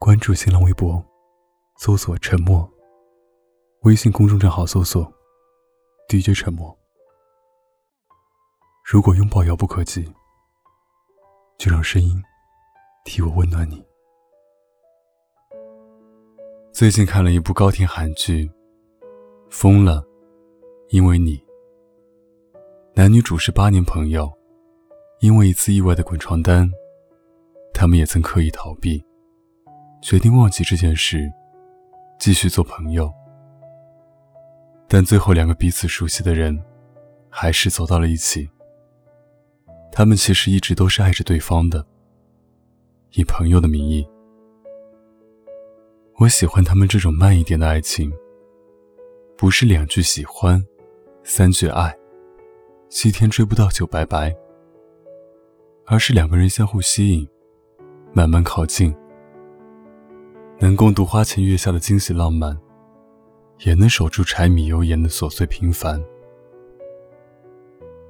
关注新浪微博，搜索“沉默”。微信公众账号搜索 “DJ 沉默”。如果拥抱遥不可及，就让声音替我温暖你。最近看了一部高甜韩剧《疯了》，因为你。男女主是八年朋友，因为一次意外的滚床单，他们也曾刻意逃避，决定忘记这件事，继续做朋友。但最后，两个彼此熟悉的人，还是走到了一起。他们其实一直都是爱着对方的，以朋友的名义。我喜欢他们这种慢一点的爱情，不是两句喜欢，三句爱，七天追不到就拜拜，而是两个人相互吸引，慢慢靠近，能共度花前月下的惊喜浪漫，也能守住柴米油盐的琐碎平凡。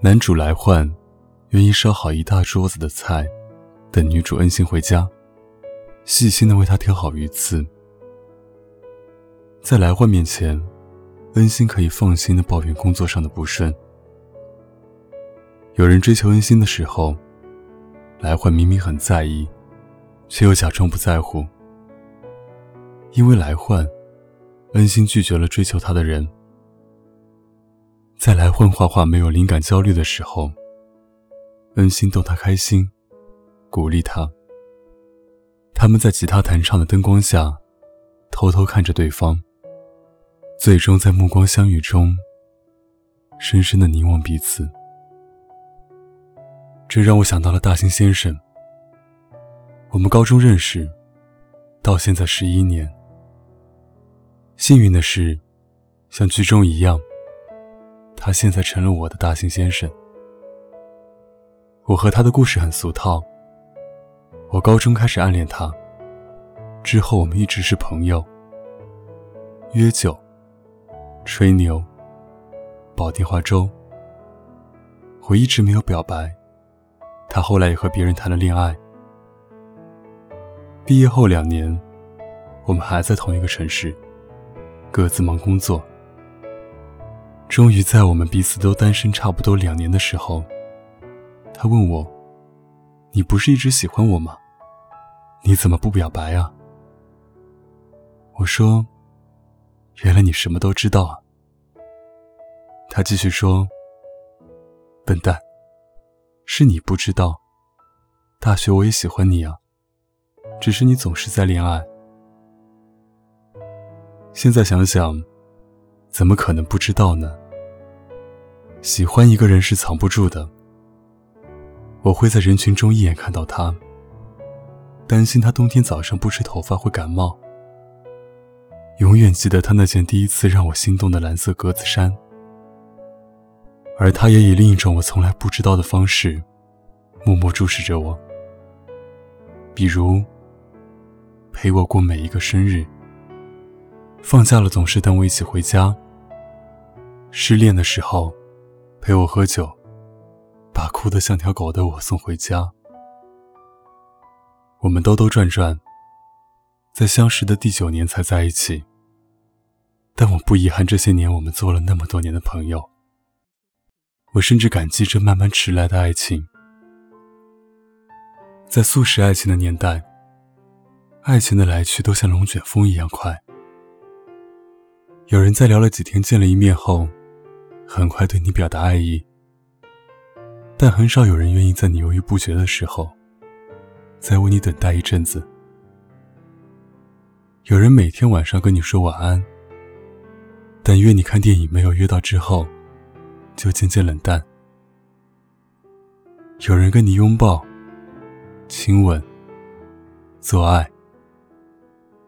男主来换。愿意烧好一大桌子的菜，等女主恩心回家，细心的为她挑好鱼刺。在来焕面前，恩心可以放心的抱怨工作上的不顺。有人追求恩心的时候，来焕明明很在意，却又假装不在乎。因为来焕，恩心拒绝了追求他的人。在来焕画画没有灵感焦虑的时候。恩心逗他开心，鼓励他。他们在吉他弹唱的灯光下，偷偷看着对方。最终在目光相遇中，深深的凝望彼此。这让我想到了大兴先生。我们高中认识，到现在十一年。幸运的是，像剧中一样，他现在成了我的大兴先生。我和他的故事很俗套。我高中开始暗恋他，之后我们一直是朋友，约酒、吹牛、煲电话粥。我一直没有表白，他后来也和别人谈了恋爱。毕业后两年，我们还在同一个城市，各自忙工作。终于在我们彼此都单身差不多两年的时候。他问我：“你不是一直喜欢我吗？你怎么不表白啊？”我说：“原来你什么都知道啊。”他继续说：“笨蛋，是你不知道，大学我也喜欢你啊，只是你总是在恋爱。现在想想，怎么可能不知道呢？喜欢一个人是藏不住的。”我会在人群中一眼看到他，担心他冬天早上不吹头发会感冒。永远记得他那件第一次让我心动的蓝色格子衫，而他也以另一种我从来不知道的方式，默默注视着我。比如，陪我过每一个生日。放假了总是等我一起回家。失恋的时候，陪我喝酒。把哭得像条狗的我送回家。我们兜兜转转，在相识的第九年才在一起。但我不遗憾这些年我们做了那么多年的朋友。我甚至感激这慢慢迟来的爱情。在速食爱情的年代，爱情的来去都像龙卷风一样快。有人在聊了几天、见了一面后，很快对你表达爱意。但很少有人愿意在你犹豫不决的时候，再为你等待一阵子。有人每天晚上跟你说晚安，但约你看电影没有约到之后，就渐渐冷淡。有人跟你拥抱、亲吻、做爱，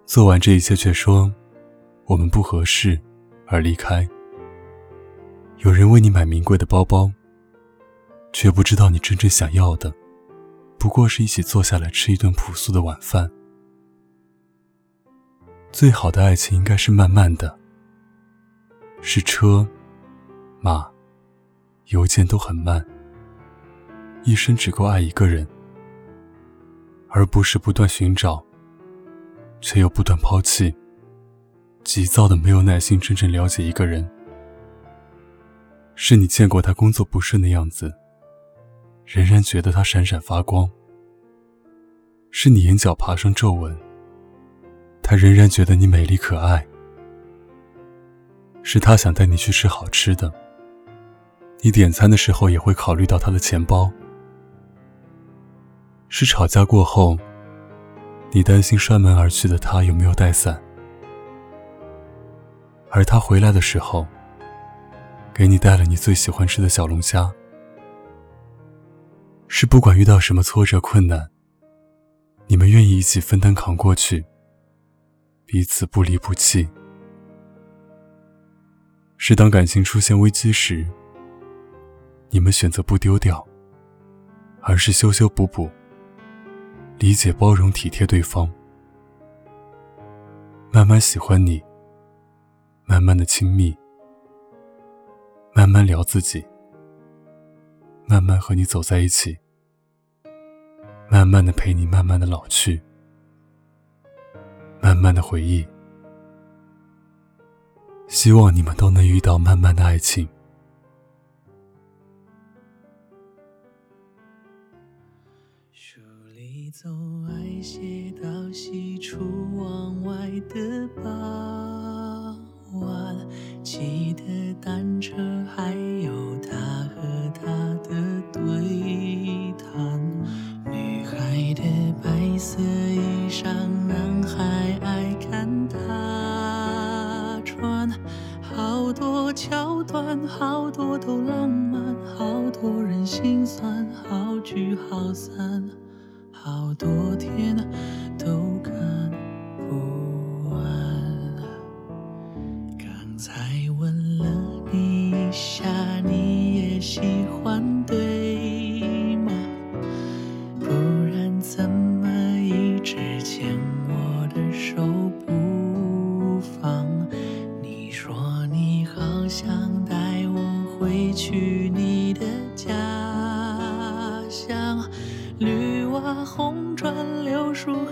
做完这一切却说我们不合适而离开。有人为你买名贵的包包。却不知道你真正想要的，不过是一起坐下来吃一顿朴素的晚饭。最好的爱情应该是慢慢的，是车、马、邮件都很慢，一生只够爱一个人，而不是不断寻找，却又不断抛弃，急躁的没有耐心真正了解一个人。是你见过他工作不顺的样子，仍然觉得他闪闪发光；是你眼角爬上皱纹，他仍然觉得你美丽可爱；是他想带你去吃好吃的，你点餐的时候也会考虑到他的钱包；是吵架过后，你担心摔门而去的他有没有带伞，而他回来的时候。给你带了你最喜欢吃的小龙虾，是不管遇到什么挫折困难，你们愿意一起分担扛过去，彼此不离不弃。是当感情出现危机时，你们选择不丢掉，而是修修补补，理解包容体贴对方，慢慢喜欢你，慢慢的亲密。慢慢聊自己，慢慢和你走在一起，慢慢的陪你慢慢的老去，慢慢的回忆。希望你们都能遇到慢慢的爱情。聚好散，好多天都看不完。刚才吻了你一下，你也喜欢对吗？不然怎么一直牵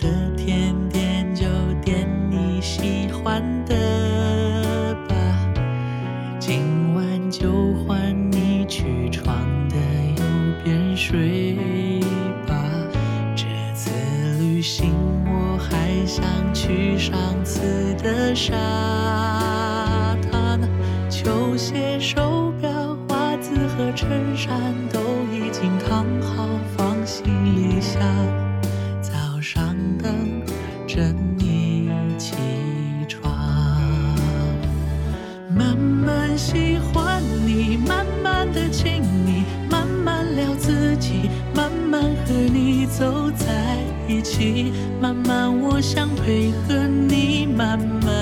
的甜点就点你喜欢的吧今晚就换你去床的右边睡吧。这次旅行我还想去上次的沙。走在一起，慢慢我想配合你，慢慢